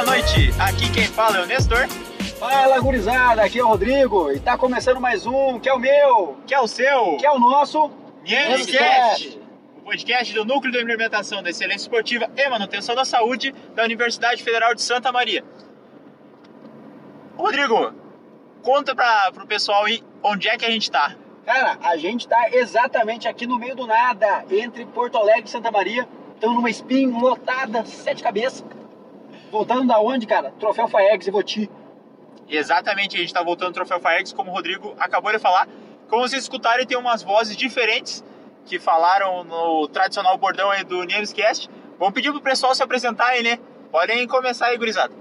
boa noite. Aqui quem fala é o Nestor, Fala, gurizada, aqui é o Rodrigo e tá começando mais um, que é o meu, que é o seu que é o nosso Niemscast, o podcast do Núcleo de Implementação da Excelência Esportiva e Manutenção da Saúde da Universidade Federal de Santa Maria. Rodrigo, conta para pro pessoal aí onde é que a gente tá. Cara, a gente tá exatamente aqui no meio do nada, entre Porto Alegre e Santa Maria. Estamos numa spin lotada, sete cabeças. Voltando da onde, cara? Troféu Faegs e Voti. Exatamente, a gente tá voltando ao Troféu Faex, como o Rodrigo acabou de falar. Como vocês escutarem, tem umas vozes diferentes que falaram no tradicional bordão aí do Niemscast. Vamos pedir pro pessoal se apresentar aí, né? Podem começar aí, gurizada.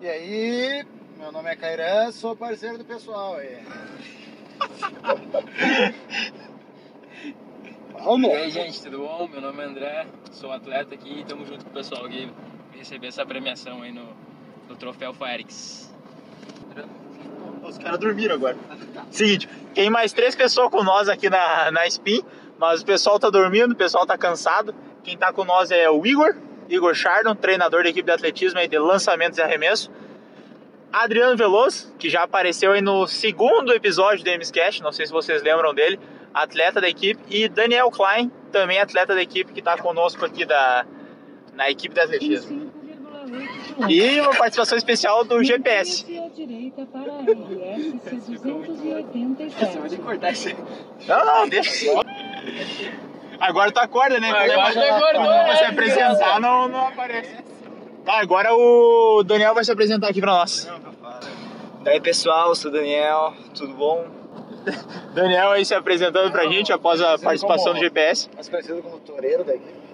E aí, meu nome é Cairan, sou parceiro do pessoal aí. Vamos! E aí, gente, tudo bom? Meu nome é André, sou atleta aqui e estamos junto com o pessoal aqui receber essa premiação aí no, no Troféu Faerix. Os caras dormiram agora. Seguinte, tem mais três pessoas com nós aqui na, na Spin, mas o pessoal tá dormindo, o pessoal tá cansado. Quem tá com nós é o Igor, Igor Chardon, treinador da equipe de atletismo aí de lançamentos e arremesso. Adriano Veloso, que já apareceu aí no segundo episódio do MSCast, não sei se vocês lembram dele, atleta da equipe. E Daniel Klein, também atleta da equipe, que tá conosco aqui da, na equipe de atletismo. E uma participação especial do GPS. Você vai ter que cortar isso. Não, não, deixa. Agora tu acorda, né? Agora tu acordou, quando você né? apresentar, não, não aparece. Tá, agora o Daniel vai se apresentar aqui pra nós. Daí pessoal, sou o Daniel, tudo bom? Daniel aí se apresentando pra gente após a participação do GPS. Mais conhecido como Toureiro daqui.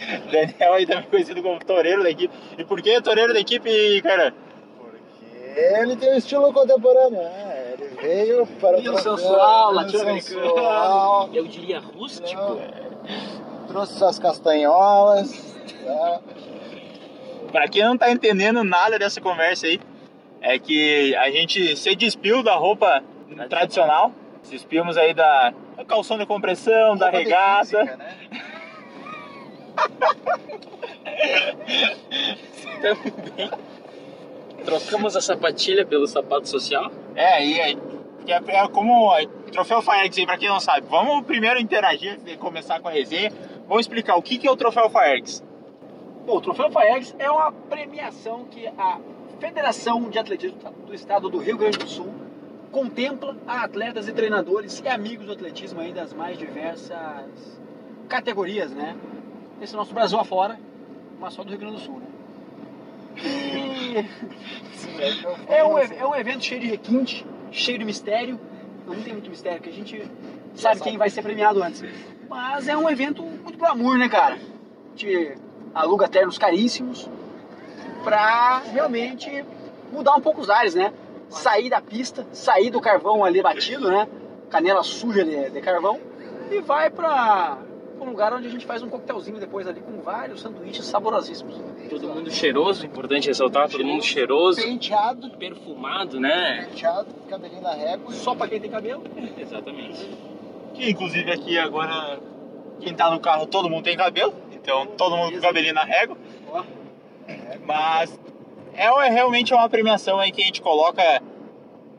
Daniel aí também conhecido como toureiro da equipe. E por que toureiro da equipe, cara? Porque ele tem um estilo contemporâneo, né? Ele veio para o sensual, latino-americano. Eu diria rústico. trouxe suas castanholas, tá? Pra quem não tá entendendo nada dessa conversa aí, é que a gente se despiu da roupa tradicional. Despimos aí da da calção de compressão, da Roupa de regata. física, né? Trocamos a sapatilha pelo sapato social. É, e aí, é, é como é, Troféu Faergs aí, pra quem não sabe. Vamos primeiro interagir antes de começar com a resenha. Vamos explicar o que, que é o Troféu Faergs. Bom, o Troféu Faegs é uma premiação que a Federação de Atletismo do Estado do Rio Grande do Sul contempla a atletas e treinadores e amigos do atletismo aí das mais diversas categorias, né? Esse é nosso Brasil afora, mas só do Rio Grande do Sul, né? E é um, é um evento cheio de requinte, cheio de mistério. Não tem muito mistério, porque a gente sabe quem vai ser premiado antes. Mas é um evento muito glamour, né, cara? A gente aluga ternos caríssimos pra realmente mudar um pouco os ares, né? Sair da pista, sair do carvão ali batido, né? Canela suja de, de carvão e vai pra um lugar onde a gente faz um coquetelzinho depois ali com vários sanduíches saborosíssimos. Todo mundo cheiroso, importante ressaltar, todo mundo cheiroso, Penteado, perfumado, né? penteado, cabelinho na régua. Só pra quem tem cabelo. Exatamente. Que inclusive aqui agora, quem tá no carro, todo mundo tem cabelo. Então todo mundo com cabelinho na régua. Ó. Mas é, é realmente uma premiação aí que a gente coloca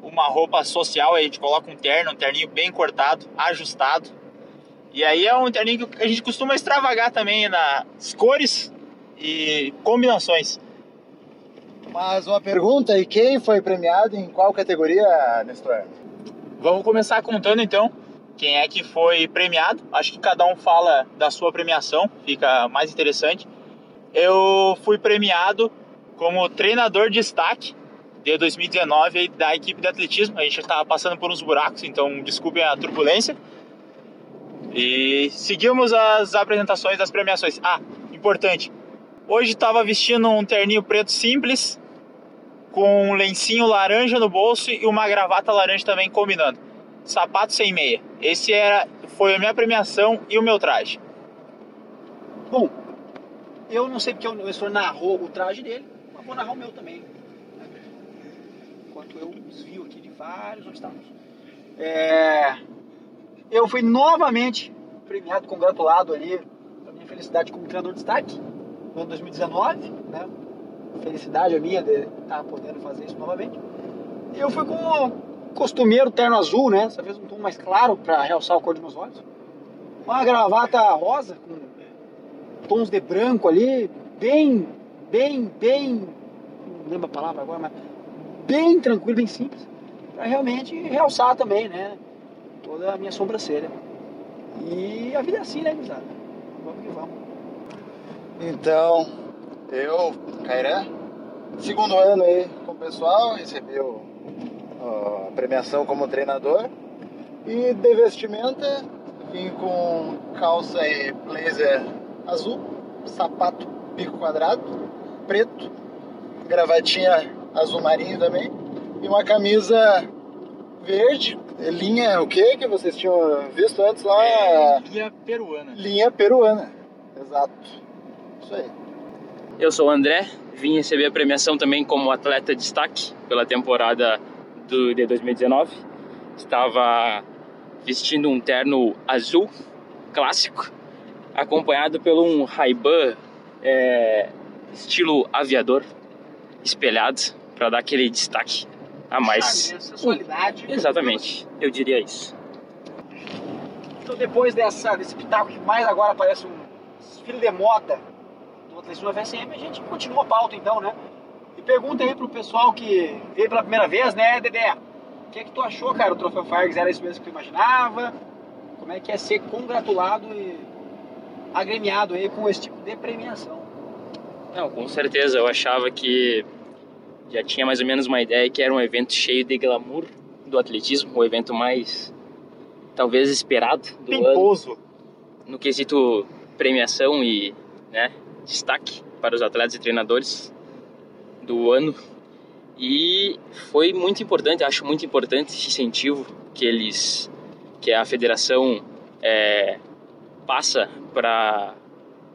uma roupa social, aí a gente coloca um terno, um terninho bem cortado, ajustado. E aí é um terninho que a gente costuma extravagar também nas cores e combinações. Mas uma pergunta, e quem foi premiado em qual categoria, Nestor? Vamos começar contando então quem é que foi premiado. Acho que cada um fala da sua premiação, fica mais interessante. Eu fui premiado como treinador de destaque de 2019 aí da equipe de atletismo. A gente estava passando por uns buracos, então desculpem a turbulência. E seguimos as apresentações das premiações. Ah, importante. Hoje estava vestindo um terninho preto simples, com um lencinho laranja no bolso e uma gravata laranja também combinando. Sapato sem meia. Esse era, foi a minha premiação e o meu traje. Bom, eu não sei porque o Nestor narrou o traje dele, mas vou narrar o meu também. Enquanto eu desvio aqui de vários obstáculos. É, eu fui novamente premiado, congratulado ali, a minha felicidade como treinador de destaque, no ano 2019, né? felicidade a minha de estar podendo fazer isso novamente. Eu fui com o costumeiro terno azul, né? Dessa vez um tom mais claro para realçar a cor dos meus olhos. Uma gravata rosa com tons de branco ali, bem, bem, bem, não lembro a palavra agora, mas bem tranquilo, bem simples, para realmente realçar também, né? Toda a minha sobrancelha. E a vida é assim, né, gurizada? Vamos que vamos. Então, eu, Cairã, segundo ano aí com o pessoal, recebi a premiação como treinador. E de vestimenta, vim com calça e blazer azul, sapato pico quadrado, preto, gravatinha azul marinho também, e uma camisa verde, linha o que que vocês tinham visto antes lá? É, linha peruana. Linha peruana, exato. Isso aí. Eu sou o André, vim receber a premiação também como atleta de destaque pela temporada do, de 2019. Estava vestindo um terno azul clássico, acompanhado pelo um Ray-Ban é, estilo aviador espelhado para dar aquele destaque a mais. Charme, sensualidade. Exatamente, eu diria isso. Então depois dessa, desse pitaco que mais agora parece um desfile de moda do atletismo FSM, a gente continua a pauta então, né? E pergunta aí pro pessoal que veio pela primeira vez, né, Dedé? O que é que tu achou, cara, o Troféu Fargs? Era isso mesmo que tu imaginava? Como é que é ser congratulado e agremiado aí com esse tipo de premiação? Não, com certeza, eu achava que já tinha mais ou menos uma ideia que era um evento cheio de glamour do atletismo, o evento mais talvez esperado do ano Pimposo. no quesito premiação e né, destaque para os atletas e treinadores do ano. E foi muito importante, acho muito importante esse incentivo que eles, que a federação é, passa para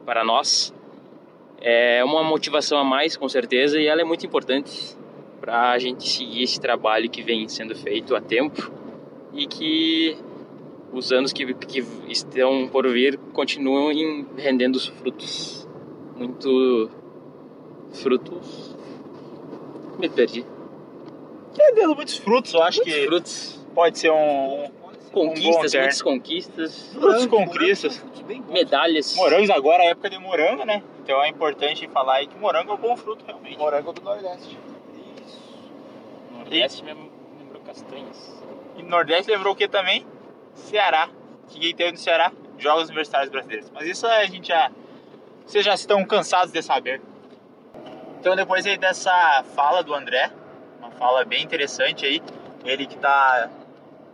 para nós. É uma motivação a mais, com certeza, e ela é muito importante para a gente seguir esse trabalho que vem sendo feito há tempo e que os anos que, que estão por vir continuem rendendo os frutos. Muito frutos. Me perdi. Rendendo muitos frutos, eu acho Muitos que frutos. pode ser um. Conquistas, terno. muitas conquistas, Frutos conquistas. medalhas. Morangos agora é época de morango, né? Então é importante falar aí que morango é um bom fruto, realmente. Morango do Nordeste. Nordeste me lembrou castanhas. E Nordeste lembrou o que também? Ceará. Que quem teve no Ceará? Jogos Universitários Brasileiros. Mas isso a gente já. Vocês já estão cansados de saber. Então depois aí dessa fala do André, uma fala bem interessante aí, ele que tá.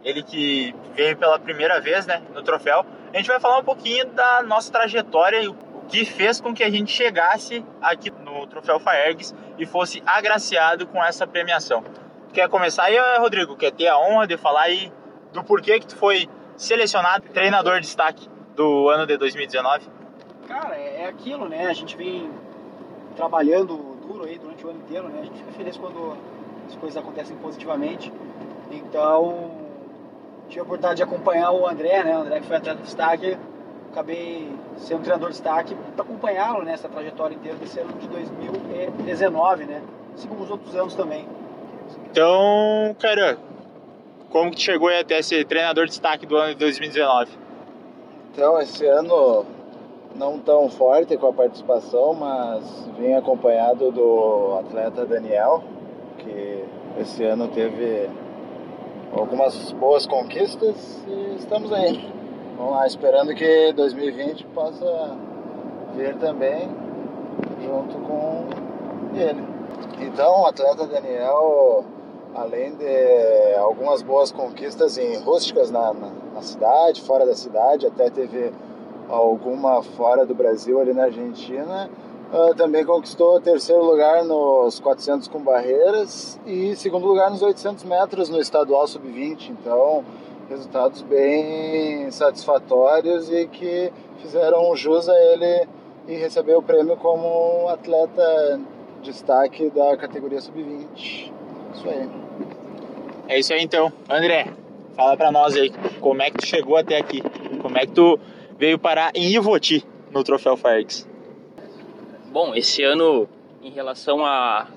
Ele que veio pela primeira vez né, no troféu, a gente vai falar um pouquinho da nossa trajetória e o que fez com que a gente chegasse aqui no Troféu Faergs e fosse agraciado com essa premiação. Quer começar aí, Rodrigo? Quer ter a honra de falar aí do porquê que tu foi selecionado treinador de destaque do ano de 2019? Cara, é é aquilo, né? A gente vem trabalhando duro aí durante o ano inteiro, né? A gente fica feliz quando as coisas acontecem positivamente. Então, tive a oportunidade de acompanhar o André, né? O André que foi atleta de destaque. Acabei sendo treinador de destaque para acompanhá-lo nessa trajetória inteira desse ano de 2019, né? Assim como os outros anos também. Então, cara, como que chegou aí até ser treinador de destaque do ano de 2019? Então, esse ano não tão forte com a participação, mas vim acompanhado do atleta Daniel, que esse ano teve algumas boas conquistas e estamos aí. Vamos lá, esperando que 2020 possa vir também junto com ele. Então, o atleta Daniel, além de algumas boas conquistas em rústicas na, na, na cidade, fora da cidade, até teve alguma fora do Brasil, ali na Argentina, ah, também conquistou terceiro lugar nos 400 com barreiras e segundo lugar nos 800 metros no estadual sub-20. Então, resultados bem satisfatórios e que fizeram jus a ele e receber o prêmio como atleta destaque da categoria sub-20. Isso aí. É isso aí então. André, fala pra nós aí, como é que tu chegou até aqui? Como é que tu veio parar em Ivoti no Troféu Faergs? Bom, esse ano em relação a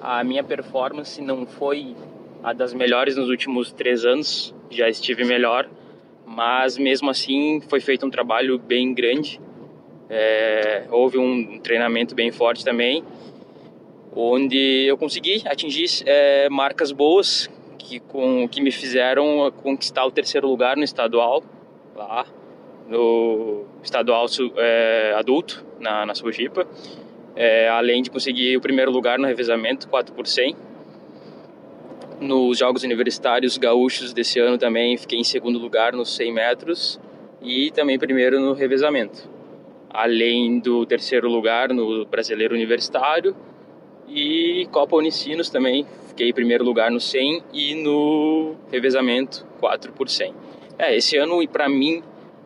a minha performance não foi a das melhores nos últimos três anos, já estive melhor, mas mesmo assim foi feito um trabalho bem grande. É, houve um treinamento bem forte também, onde eu consegui atingir é, marcas boas que, com, que me fizeram conquistar o terceiro lugar no estadual, lá no estadual é, adulto, na, na Sojipa é, além de conseguir o primeiro lugar no revezamento, 4 por 100. Nos Jogos Universitários Gaúchos desse ano também fiquei em segundo lugar nos 100 metros e também primeiro no revezamento. Além do terceiro lugar no Brasileiro Universitário e Copa Unicinos também fiquei em primeiro lugar no 100 e no revezamento 4 por 100. É, esse ano, para mim,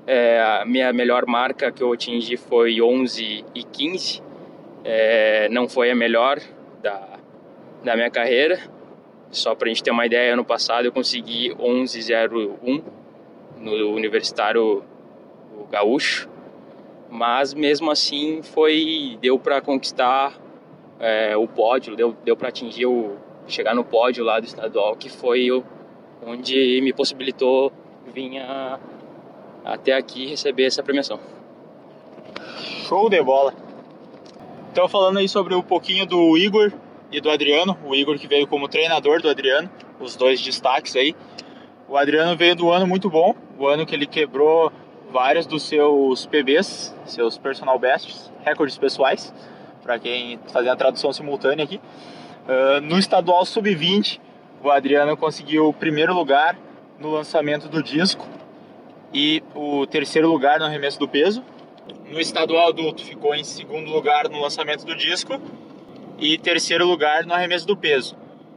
é, a minha melhor marca que eu atingi foi 11 e 15 é, não foi a melhor da, da minha carreira. Só para a gente ter uma ideia, ano passado eu consegui 11,01 no Universitário Gaúcho, mas mesmo assim foi deu para conquistar é, o pódio, deu, deu para atingir o chegar no pódio lá do estadual, que foi o, onde me possibilitou vir a, até aqui receber essa premiação. Show de bola! Então, falando aí sobre um pouquinho do Igor e do Adriano, o Igor que veio como treinador do Adriano, os dois destaques aí. O Adriano veio do ano muito bom, o ano que ele quebrou vários dos seus PBs, seus personal bests, recordes pessoais, para quem fazer a tradução simultânea aqui. Uh, no estadual sub-20, o Adriano conseguiu o primeiro lugar no lançamento do disco e o terceiro lugar no arremesso do peso. No estadual adulto ficou em segundo lugar no lançamento do disco e terceiro lugar no arremesso do peso.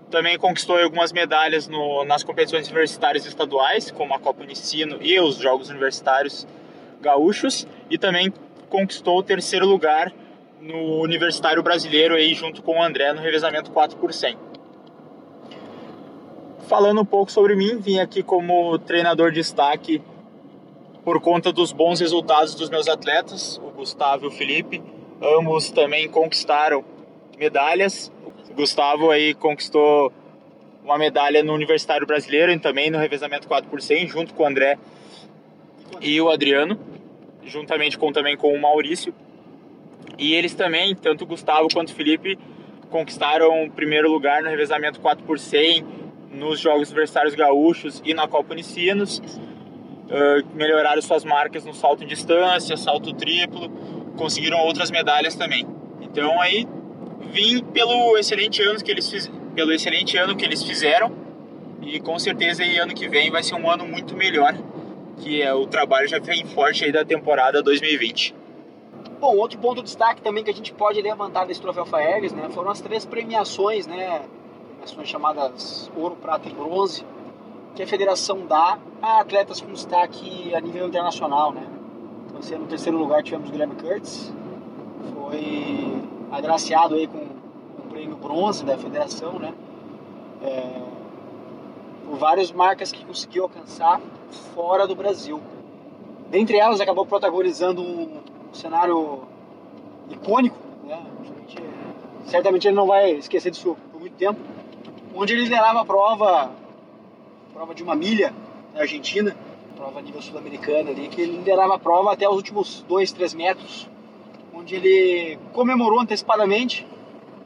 Também conquistou algumas medalhas no, nas competições universitárias estaduais, como a Copa Unicino e os Jogos Universitários Gaúchos, e também conquistou o terceiro lugar no Universitário Brasileiro aí junto com o André no revezamento 4 por 100. Falando um pouco sobre mim, vim aqui como treinador de destaque por conta dos bons resultados dos meus atletas, o Gustavo e o Felipe. Ambos também conquistaram medalhas. O Gustavo aí conquistou uma medalha no Universitário Brasileiro e também no revezamento 4 por 100, junto com o André e o Adriano, juntamente com também com o Maurício. E eles também, tanto o Gustavo quanto o Felipe, conquistaram o primeiro lugar no revezamento 4 por 100 nos Jogos Universitários Gaúchos e na Copa Unicinos uh, melhoraram suas marcas no salto em distância, salto triplo, conseguiram outras medalhas também. Então aí vim pelo excelente ano que eles fiz, pelo excelente ano que eles fizeram e com certeza aí ano que vem vai ser um ano muito melhor, que é o trabalho já vem forte aí da temporada 2020. Bom, outro ponto de destaque também que a gente pode levantar desse troféu Faeres, né, foram as três premiações, né, premiações chamadas ouro, prata e bronze, que a federação dá a atletas com destaque a nível internacional, né? Então, assim, no terceiro lugar tivemos o Guilherme Curtis, foi agraciado aí com o prêmio bronze da federação, né? É, por várias marcas que conseguiu alcançar fora do Brasil. Dentre elas, acabou protagonizando um cenário icônico, né? Certamente ele não vai esquecer disso por muito tempo, onde ele liderava a prova prova de uma milha na Argentina, prova nível sul-americana ali, que ele liderava a prova até os últimos 2, 3 metros, onde ele comemorou antecipadamente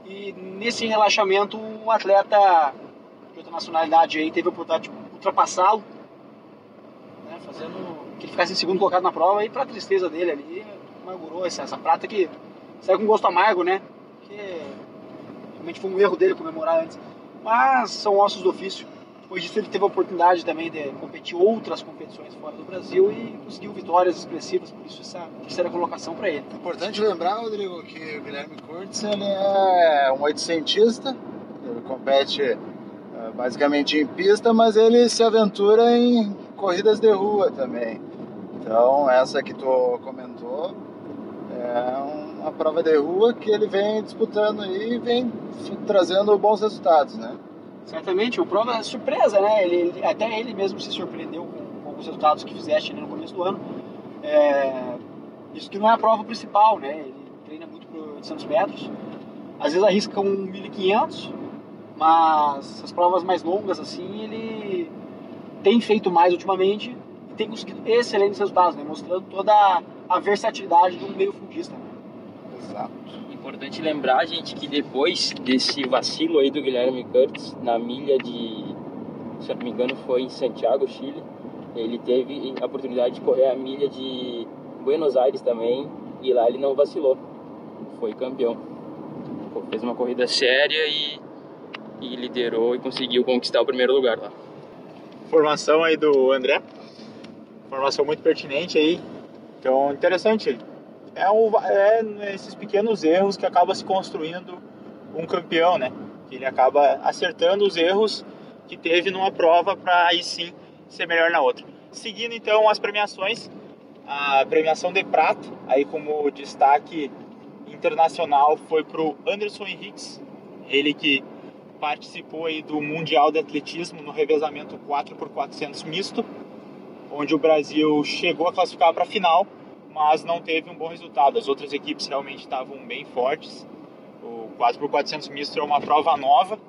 e nesse relaxamento um atleta de outra nacionalidade aí teve a oportunidade de ultrapassá-lo, né, fazendo que ele ficasse em segundo colocado na prova e para tristeza dele ali, amargurou essa, essa prata que saiu com gosto amargo, né? Que realmente foi um erro dele comemorar antes. Mas são ossos do ofício. Depois disso, ele teve a oportunidade também de competir outras competições fora do Brasil e conseguiu vitórias expressivas, por isso essa terceira colocação para ele. Importante lembrar, Rodrigo, que o Guilherme Curtis ele é um oitocentista, ele compete é, basicamente em pista, mas ele se aventura em corridas de rua também. Então, essa que tu comentou é uma prova de rua que ele vem disputando e vem trazendo bons resultados, né? Certamente, o prova é surpresa, né? Ele, ele, até ele mesmo se surpreendeu com, com os resultados que fizeste no começo do ano. É, isso que não é a prova principal, né? Ele treina muito por 800 metros, Às vezes arrisca um 1500, mas as provas mais longas assim, ele tem feito mais ultimamente e tem conseguido excelentes resultados, né? mostrando toda a versatilidade de um meio fundista. Exato. Importante lembrar, gente, que depois desse vacilo aí do Guilherme Curtis na milha de, se eu não me engano, foi em Santiago, Chile, ele teve a oportunidade de correr a milha de Buenos Aires também e lá ele não vacilou, foi campeão. Fez uma corrida séria e, e liderou e conseguiu conquistar o primeiro lugar lá. Formação aí do André, formação muito pertinente aí, então interessante. É, um, é esses pequenos erros que acaba se construindo um campeão, né? Ele acaba acertando os erros que teve numa prova para aí sim ser melhor na outra. Seguindo então as premiações, a premiação de prata, aí como destaque internacional foi para o Anderson Henriques, ele que participou aí do Mundial de Atletismo no revezamento 4x400 misto, onde o Brasil chegou a classificar para a final, mas não teve um bom resultado. As outras equipes realmente estavam bem fortes. O 4x400 misto é uma prova nova,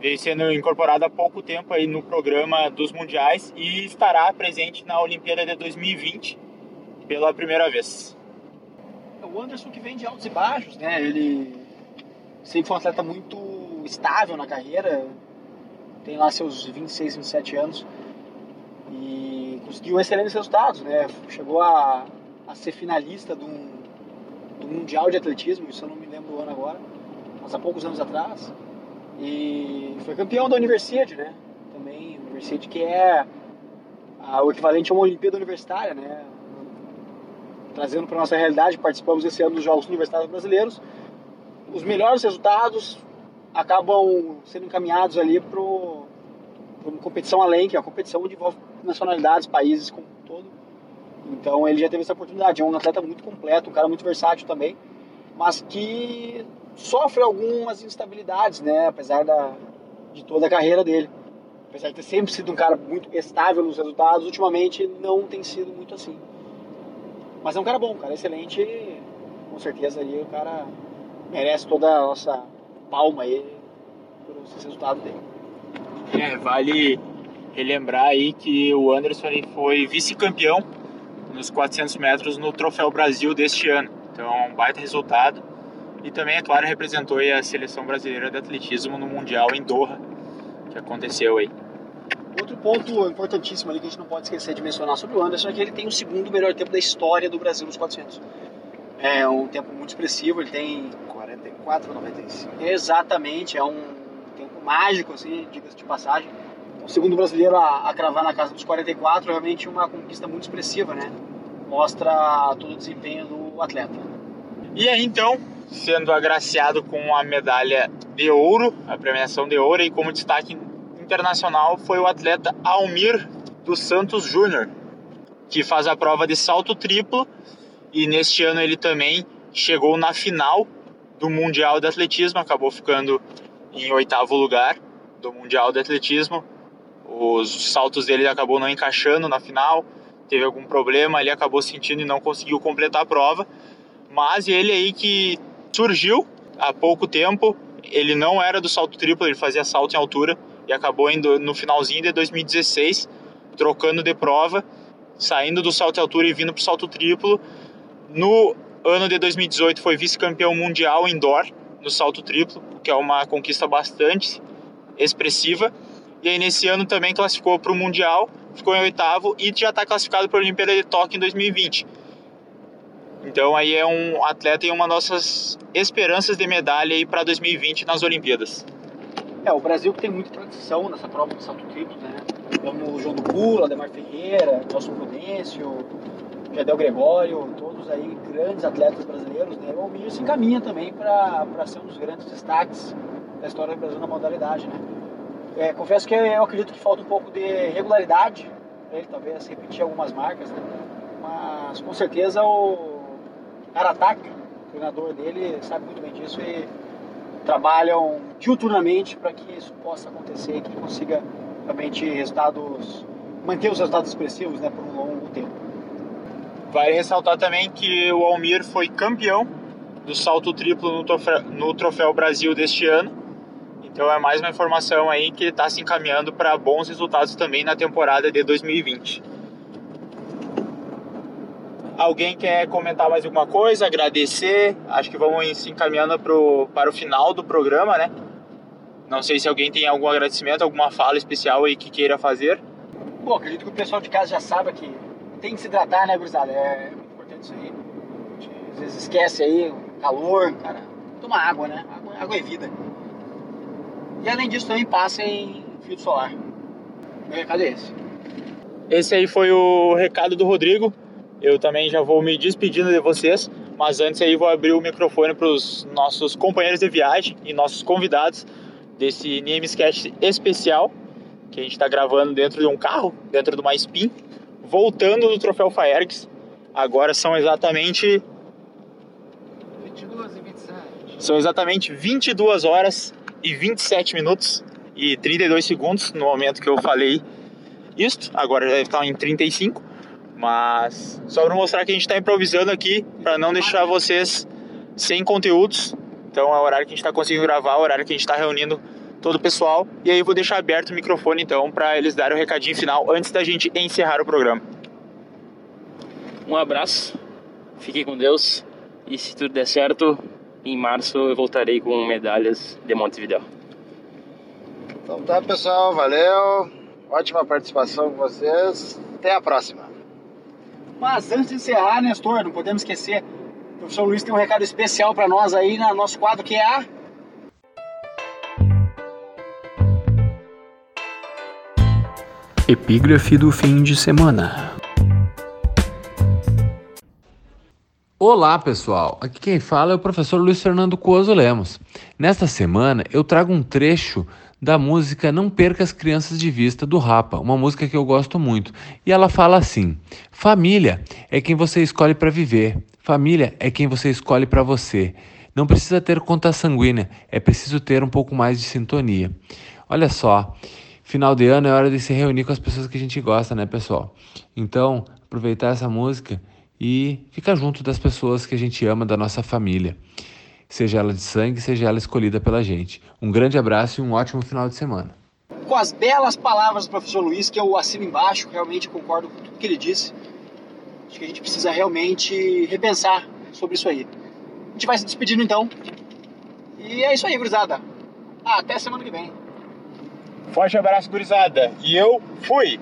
veio sendo incorporada há pouco tempo aí no programa dos mundiais e estará presente na Olimpíada de 2020 pela primeira vez. O Anderson que vem de altos e baixos, né? Ele sempre foi um atleta muito estável na carreira, tem lá seus 26, 27 anos e conseguiu excelentes resultados, né? Chegou a, a ser finalista do, do Mundial de Atletismo, isso eu não me lembro o ano agora, mas há poucos anos atrás. E foi campeão da Universidade, né? Também, Universidade que é a, o equivalente a uma Olimpíada Universitária, né? Trazendo para nossa realidade, participamos esse ano dos Jogos Universitários Brasileiros. Os melhores resultados acabam sendo encaminhados ali para uma competição além, que é a competição que envolve nacionalidades, países como um todo. Então ele já teve essa oportunidade. É um atleta muito completo, um cara muito versátil também, mas que sofre algumas instabilidades, né? Apesar da, de toda a carreira dele. Apesar de ter sempre sido um cara muito estável nos resultados, ultimamente não tem sido muito assim. Mas é um cara bom, um cara excelente. Com certeza ali o cara merece toda a nossa palma aí por esse resultado dele. É, vale relembrar aí que o Anderson foi vice-campeão nos 400 metros no Troféu Brasil deste ano. Então, um baita resultado e também, é claro, representou a seleção brasileira de atletismo no Mundial em Doha, que aconteceu aí. Outro ponto importantíssimo ali que a gente não pode esquecer de mencionar sobre o Anderson é que ele tem o segundo melhor tempo da história do Brasil nos 400. É um tempo muito expressivo, ele tem 44,95. Exatamente, é um tempo mágico, assim, diga-se de passagem. O segundo brasileiro a, a cravar na casa dos 44 é realmente uma conquista muito expressiva, né? Mostra todo o desempenho do atleta. E aí então, sendo agraciado com a medalha de ouro, a premiação de ouro, e como destaque internacional foi o atleta Almir dos Santos Júnior, que faz a prova de salto triplo e neste ano ele também chegou na final do Mundial de Atletismo, acabou ficando em oitavo lugar do Mundial de Atletismo. Os saltos dele acabou não encaixando na final, teve algum problema, ele acabou sentindo e não conseguiu completar a prova. Mas ele aí que surgiu há pouco tempo. Ele não era do salto triplo, ele fazia salto em altura e acabou indo no finalzinho de 2016 trocando de prova, saindo do salto em altura e vindo para o salto triplo. No ano de 2018 foi vice-campeão mundial indoor no salto triplo, que é uma conquista bastante expressiva. E aí nesse ano também classificou para o mundial, ficou em oitavo e já está classificado para a Olimpíada de Tóquio em 2020. Então aí é um atleta e uma nossas esperanças de medalha aí para 2020 nas Olimpíadas. É, o Brasil que tem muita tradição nessa prova de salto triplo, né? Temos o João do Pula, Ademar Ferreira, Nelson Prudêncio, Jadel Gregório, todos aí grandes atletas brasileiros, né? O Almir se encaminha também para ser um dos grandes destaques da história do Brasil na modalidade, né? É, confesso que eu acredito que falta um pouco de regularidade para ele, talvez repetir algumas marcas, né? Mas com certeza o Arataki, o treinador dele, sabe muito bem disso e trabalham diuturnamente para que isso possa acontecer e que ele consiga realmente resultados, manter os resultados expressivos né, por um longo tempo. Vale ressaltar também que o Almir foi campeão do salto triplo no troféu, no troféu Brasil deste ano. Então é mais uma informação aí que está se encaminhando para bons resultados também na temporada de 2020. Alguém quer comentar mais alguma coisa? Agradecer? Acho que vamos se encaminhando pro, para o final do programa, né? Não sei se alguém tem algum agradecimento, alguma fala especial aí que queira fazer. Bom, acredito que o pessoal de casa já sabe que tem que se hidratar, né, gurizada? É muito importante isso aí. Às vezes esquece aí o calor, cara. Toma água, né? Água, água é vida. E além disso também passa em filtro solar. Meu recado é esse. Esse aí foi o recado do Rodrigo. Eu também já vou me despedindo de vocês, mas antes aí vou abrir o microfone para os nossos companheiros de viagem e nossos convidados desse Niemescast especial que a gente está gravando dentro de um carro, dentro de uma Spin, voltando do Troféu Faergs. Agora são exatamente 22 e 27. são exatamente 22 horas e 27 minutos e 32 segundos no momento que eu falei isto. Agora já deve estar em 35. Mas só para mostrar que a gente está improvisando aqui, para não deixar vocês sem conteúdos. Então é o horário que a gente está conseguindo gravar, o horário que a gente está reunindo todo o pessoal. E aí eu vou deixar aberto o microfone então para eles darem o recadinho final antes da gente encerrar o programa. Um abraço, fiquem com Deus e se tudo der certo, em março eu voltarei com medalhas de Montevideo. Então tá, pessoal, valeu. Ótima participação com vocês. Até a próxima. Mas antes de encerrar, Nestor, não podemos esquecer. O professor Luiz tem um recado especial para nós aí no nosso quadro que é a. Epígrafe do fim de semana. Olá pessoal, aqui quem fala é o professor Luiz Fernando Cuoso Lemos. Nesta semana eu trago um trecho da música Não Perca as Crianças de Vista do Rapa, uma música que eu gosto muito. E ela fala assim: Família é quem você escolhe para viver, família é quem você escolhe para você. Não precisa ter conta sanguínea, é preciso ter um pouco mais de sintonia. Olha só, final de ano é hora de se reunir com as pessoas que a gente gosta, né, pessoal? Então, aproveitar essa música e ficar junto das pessoas que a gente ama, da nossa família. Seja ela de sangue, seja ela escolhida pela gente. Um grande abraço e um ótimo final de semana. Com as belas palavras do professor Luiz, que eu assino embaixo, realmente concordo com tudo que ele disse. Acho que a gente precisa realmente repensar sobre isso aí. A gente vai se despedindo então. E é isso aí, gurizada. Até semana que vem. Forte abraço, gurizada. E eu fui!